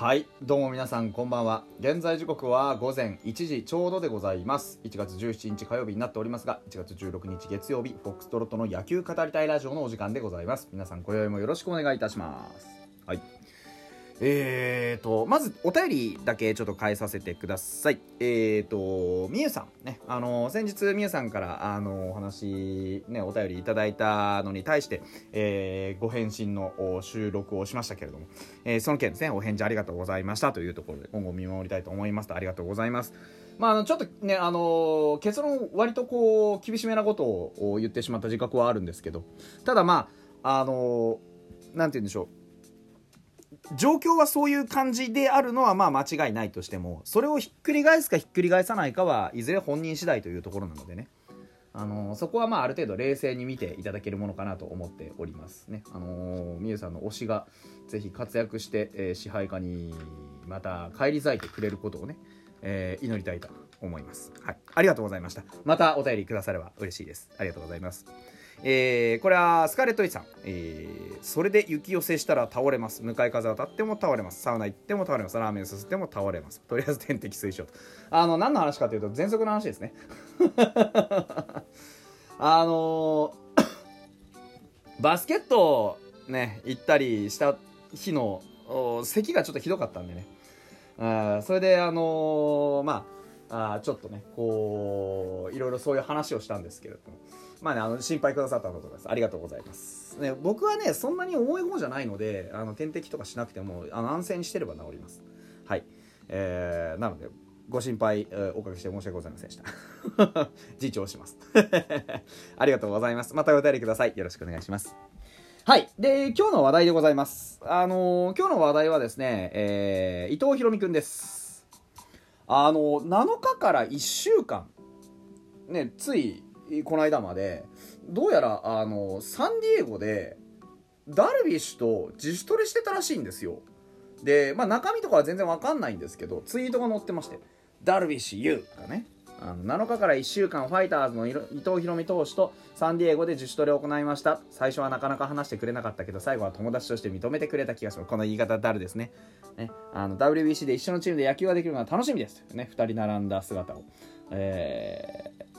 はいどうも皆さんこんばんは。現在時刻は午前1時ちょうどでございます。1月17日火曜日になっておりますが1月16日月曜日フォックストロットの野球語りたいラジオのお時間でございます。皆さん今宵もよろしくお願いいたします。はい。えーと、まずお便りだけちょっと変えさせてください。えーと、みゆさんね、あの、先日みゆさんから、あの、お話、ね、お便りいただいたのに対して、えー、ご返信の収録をしましたけれども、えー、その件ですね、お返事ありがとうございました。というところで、今後見守りたいと思います。と、ありがとうございます。まあ、あの、ちょっとね、あの、結論、割とこう、厳しめなことを言ってしまった自覚はあるんですけど、ただまあ、あの、なんて言うんでしょう、状況はそういう感じであるのはまあ間違いないとしてもそれをひっくり返すかひっくり返さないかはいずれ本人次第というところなのでねあの、そこはまあある程度冷静に見ていただけるものかなと思っておりますね。あのー、みゆさんの推しがぜひ活躍して、えー、支配下にまた返り咲いてくれることをね、えー、祈りたいと思います。はい。ありがとうございました。またお便りくだされば嬉しいです。ありがとうございます。えー、これはスカレット・イさん、えー、それで雪寄せしたら倒れます。向かい風当たっても倒れます。サウナ行っても倒れます。ラーメンすすっても倒れます。とりあえず点滴推奨と。あの何の話かというと喘息の話ですね。あのー、バスケットね行ったりした日の咳がちょっとひどかったんでね。あそれであのー、まああちょっとねこういろいろそういう話をしたんですけれども。まあね、あの心配くださったことです。ありがとうございます。ね、僕はね、そんなに重い方じゃないので、あの点滴とかしなくても、あの安静にしてれば治ります。はい。えー、なので、ご心配、えー、おかけして申し訳ございませんでした。自重します。ありがとうございます。またお便りください。よろしくお願いします。はい。で、今日の話題でございます。あのー、今日の話題はですね、えー、伊藤博美くんです。あのー、7日から1週間、ね、ついこの間までどうやらあのサンディエゴでダルビッシュと自主トレしてたらしいんですよ。で、まあ、中身とかは全然わかんないんですけどツイートが載ってましてダルビッシュ U がねあの7日から1週間ファイターズの伊藤大海投手とサンディエゴで自主トレを行いました。最初はなかなか話してくれなかったけど最後は友達として認めてくれた気がします。この言い方ダルですね。ねあの WBC で一緒のチームで野球ができるのが楽しみです。ね2人並んだ姿を、えー、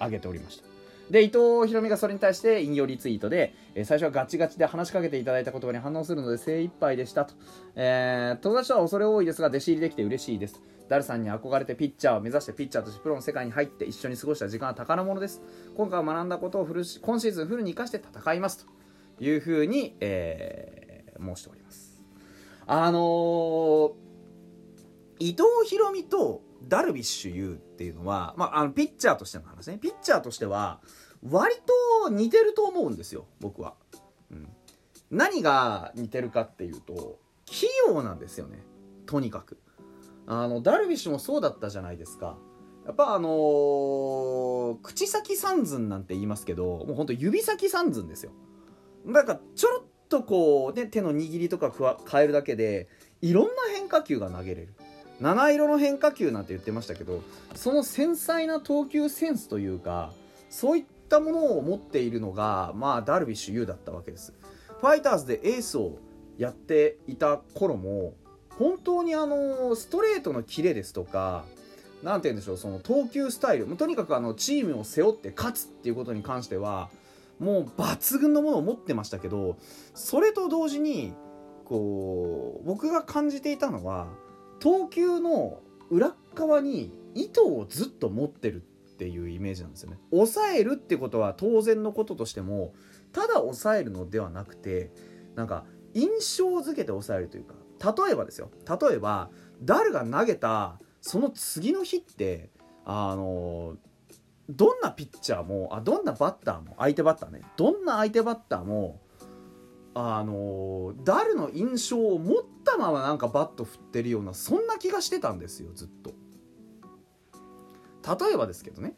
上げておりました。で伊藤博美がそれに対して引用リツイートで、えー、最初はガチガチで話しかけていただいた言葉に反応するので精一杯でしたと、えー、友達とは恐れ多いですが弟子入りできて嬉しいです。ダルさんに憧れてピッチャーを目指してピッチャーとしてプロの世界に入って一緒に過ごした時間は宝物です。今回学んだことをフル今シーズンフルに生かして戦いますと。いうふうに、えー、申しております。あのー、伊藤博美とダルビッシュ有っていうのは、まあ、あのピッチャーとしての話ね。ピッチャーとしては割と似てると思うんですよ僕は、うん、何が似てるかっていうと器用なんですよね。とにかく。あのダルビッシュもそうだったじゃないですか。やっぱあのー、口先三寸なんて言いますけどもうほんと指先三寸ですよ。だからちょろっとこうね手の握りとか変えるだけでいろんな変化球が投げれる。七色の変化球なんて言ってましたけどその繊細な投球センスというかそういったものを持っているのが、まあ、ダルビッシュ有だったわけです。ファイターズでエースをやっていた頃も本当にあのストレートのキレですとか何て言うんでしょうその投球スタイルとにかくあのチームを背負って勝つっていうことに関してはもう抜群のものを持ってましたけどそれと同時にこう僕が感じていたのは投球の裏側に糸をずっと持ってるっていうイメージなんですよね。抑えるってことは当然のこととしてもただ抑えるのではなくてなんか印象づけて抑えるというか例えばですよ例えばダルが投げたその次の日ってあのどんなピッチャーもあどんなバッターも相手バッターねどんな相手バッターもあのダルの印象を持ったままなんかバット振ってるようなそんな気がしてたんですよずっと。例えばですけどね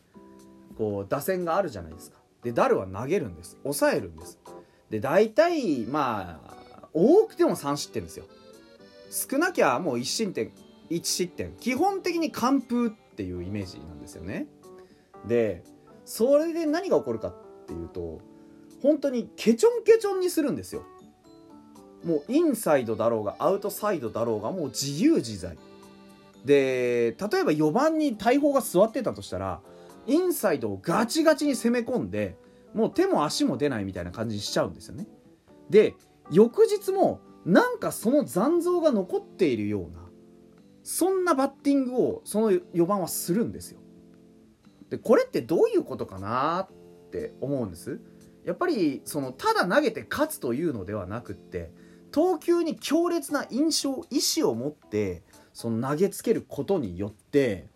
こう打線があるじゃないですか。でダルは投げるんです。抑えるんです。で大体まあ多くても3失点ですよ。少なきゃもう1失点1失点。基本的に完封っていうイメージなんですよね。でそれで何が起こるかっていうと本当にケチョンケチョンにするんですよ。もうインサイドだろうがアウトサイドだろうがもう自由自在。で例えば4番に大砲が座ってたとしたらインサイドをガチガチに攻め込んでもう手も足も出ないみたいな感じにしちゃうんですよね。で翌日もなんかその残像が残っているようなそんなバッティングをその4番はするんですよ。でこれってどういうことかなって思うんです。やっぱりそのただ投げて勝つというのではなくって投球に強烈な印象意思を持ってその投げつけることによって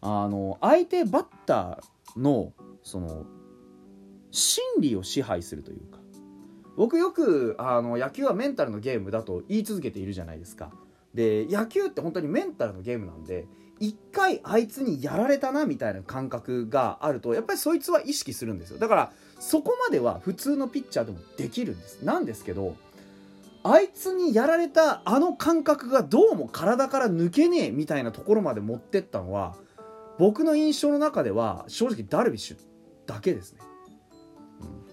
あの相手バッターのその心理を支配するというか僕よくあの野球はメンタルのゲームだと言い続けているじゃないですか。で野球って本当にメンタルのゲームなんで一回あいつにやられたなみたいな感覚があるとやっぱりそいつは意識するんですよ。だからそこまでは普通のピッチャーでもできるんです。なんですけどあいつにやられたあの感覚がどうも体から抜けねえみたいなところまで持ってったのは僕の印象の中では正直ダルビッシュだけですね、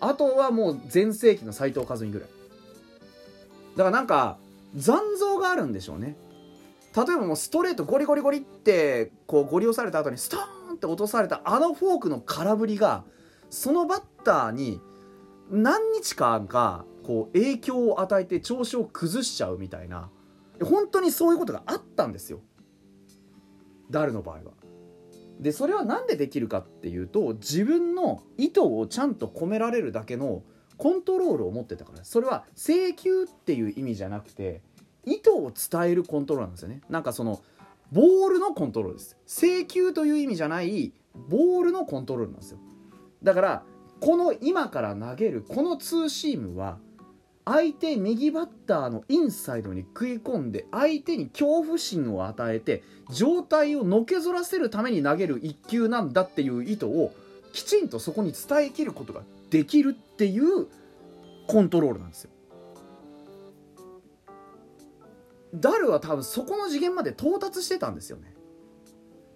うん、あとはもう全盛期の斎藤和美ぐらい。だからなんか残像があるんでしょうね。例えばもうストレートゴリゴリゴリってこうゴリ押された後にストーンって落とされたあのフォークの空振りがそのバッターに何日間かこう影響を与えて調子を崩しちゃうみたいな。本当にそういうことがあったんですよ。ダルの場合は。でそれは何でできるかっていうと自分の意図をちゃんと込められるだけのコントロールを持ってたから。それは請求っていう意味じゃなくて意図を伝えるコントロールなんですよね。なんかそのボールのコントロールです。請求という意味じゃないボールのコントロールなんですよ。だからこの今から投げるこのツーシームは相手右バッターのインサイドに食い込んで相手に恐怖心を与えて状態をのけぞらせるために投げる一球なんだっていう意図をきちんとそこに伝えきることができるっていうコントロールなんですよ。ダルは多分そこの次元まで到達してたんですよね。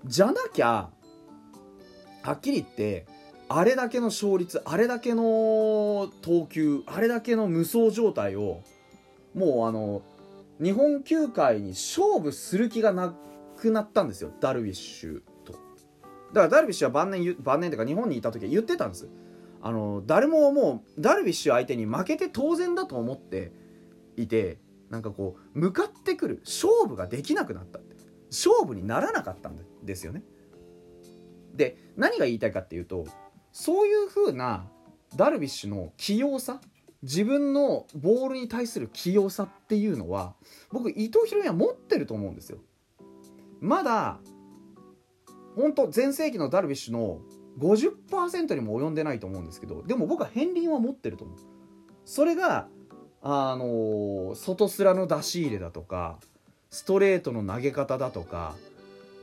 じゃなきゃはっきり言ってあれだけの勝率あれだけの投球あれだけの無双状態をもうあの日本球界に勝負する気がなくなったんですよ。ダルビッシュと。だからダルビッシュは晩年晩年というか日本にいた時は言ってたんです。あの誰ももうダルビッシュ相手に負けて当然だと思っていてなんかこう向かってくる勝負ができなくなった勝負にならなかったんですよね。で何が言いたいかっていうとそういう風なダルビッシュの器用さ自分のボールに対する器用さっていうのは僕伊藤博美は持ってると思うんですよ。まだ本当全盛期のダルビッシュの50%にも及んでないと思うんですけどでも僕は片鱗は持ってると思う。それがあの外すらの出し入れだとかストレートの投げ方だとか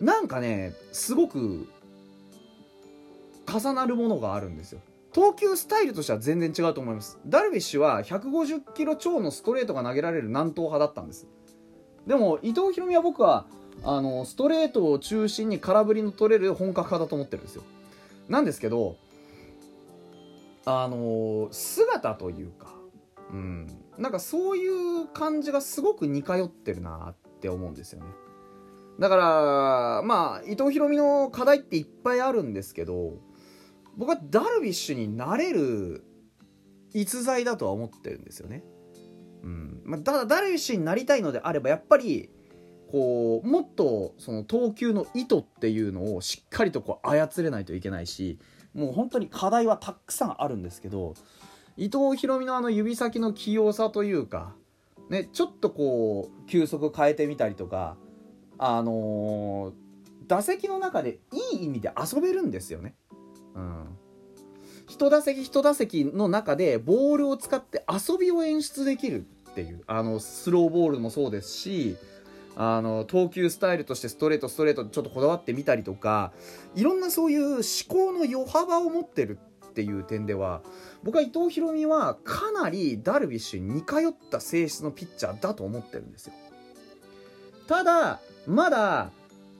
なんかねすごく重なるものがあるんですよ。投球スタイルとしては全然違うと思います。ダルビッシュは150キロ超のストレートが投げられる南東派だったんです。でも伊藤大海は僕はあのストレートを中心に空振りの取れる本格派だと思ってるんですよ。なんですけどあの姿というかうん。なんかそういう感じがすごく似通ってるなって思うんですよね。だからまあ伊藤大海の課題っていっぱいあるんですけど僕はダルビッシュになれる逸材だとは思ってるんですよね。うん。まあ、ただダルビッシュになりたいのであればやっぱりこうもっとその投球の意図っていうのをしっかりとこう操れないといけないしもう本当に課題はたくさんあるんですけど伊藤大海のあの指先の器用さというか、ね、ちょっとこう球速変えてみたりとかあのー、打席の中でいい意味で遊べるんですよね。うん、一打席一打席の中でボールを使って遊びを演出できるっていうあのスローボールもそうですしあの投球スタイルとしてストレートストレートちょっとこだわってみたりとかいろんなそういう思考の余幅を持ってるっていう点では僕は伊藤大海はかなりダルビッシュに似通った性質のピッチャーだと思ってるんですよ。ただまだ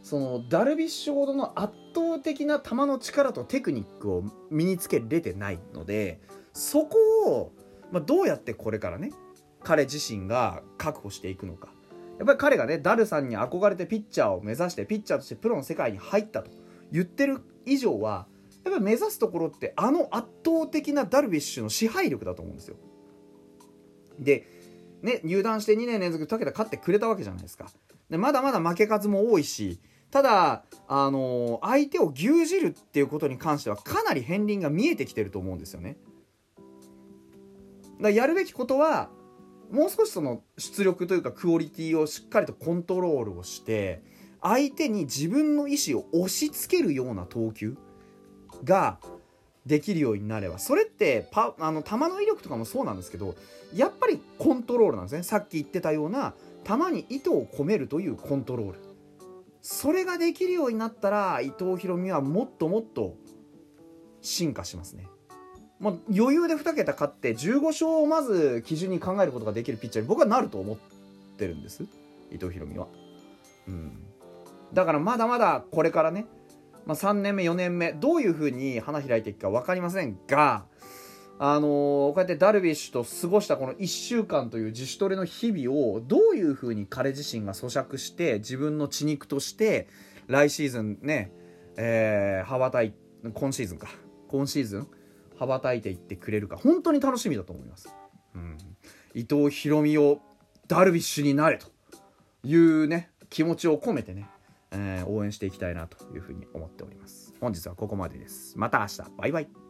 そのダルビッシュほどの圧倒的な球の力とテクニックを身につけれてないのでそこを、まあ、どうやってこれからね彼自身が確保していくのか。やっぱり彼がねダルさんに憧れてピッチャーを目指してピッチャーとしてプロの世界に入ったと言ってる以上はやっぱ目指すところってあの圧倒的なダルビッシュの支配力だと思うんですよ。でね入団して2年連続2桁勝ってくれたわけじゃないですか。でまだまだ負け数も多いしただ、あのー、相手を牛耳るっていうことに関してはかなり片鱗が見えてきてると思うんですよね。だやるべきことはもう少しその出力というかクオリティをしっかりとコントロールをして相手に自分の意思を押し付けるような投球。ができるようになればそれってパあの球の威力とかもそうなんですけどやっぱりコントロールなんですね。さっき言ってたような球に意図を込めるというコントロール。それができるようになったら伊藤大海はもっともっと進化しますね。まあ、余裕で2桁勝って15勝をまず基準に考えることができるピッチャーに僕はなると思ってるんです。伊藤大海は、うん、だからまだまだこれからね、まあ、3年目4年目どういうふうに花開いていくか分かりませんがあのー、こうやってダルビッシュと過ごしたこの1週間という自主トレの日々をどういうふうに彼自身が咀嚼して自分の血肉として来シーズンね、えー、羽ばたい今シーズンか。今シーズン羽ばたいていってくれるか。本当に楽しみだと思います、うん、伊藤大海をダルビッシュになれというね気持ちを込めてね、えー、応援していきたいなというふうに思っております。本日はここまでです。また明日。バイバイ。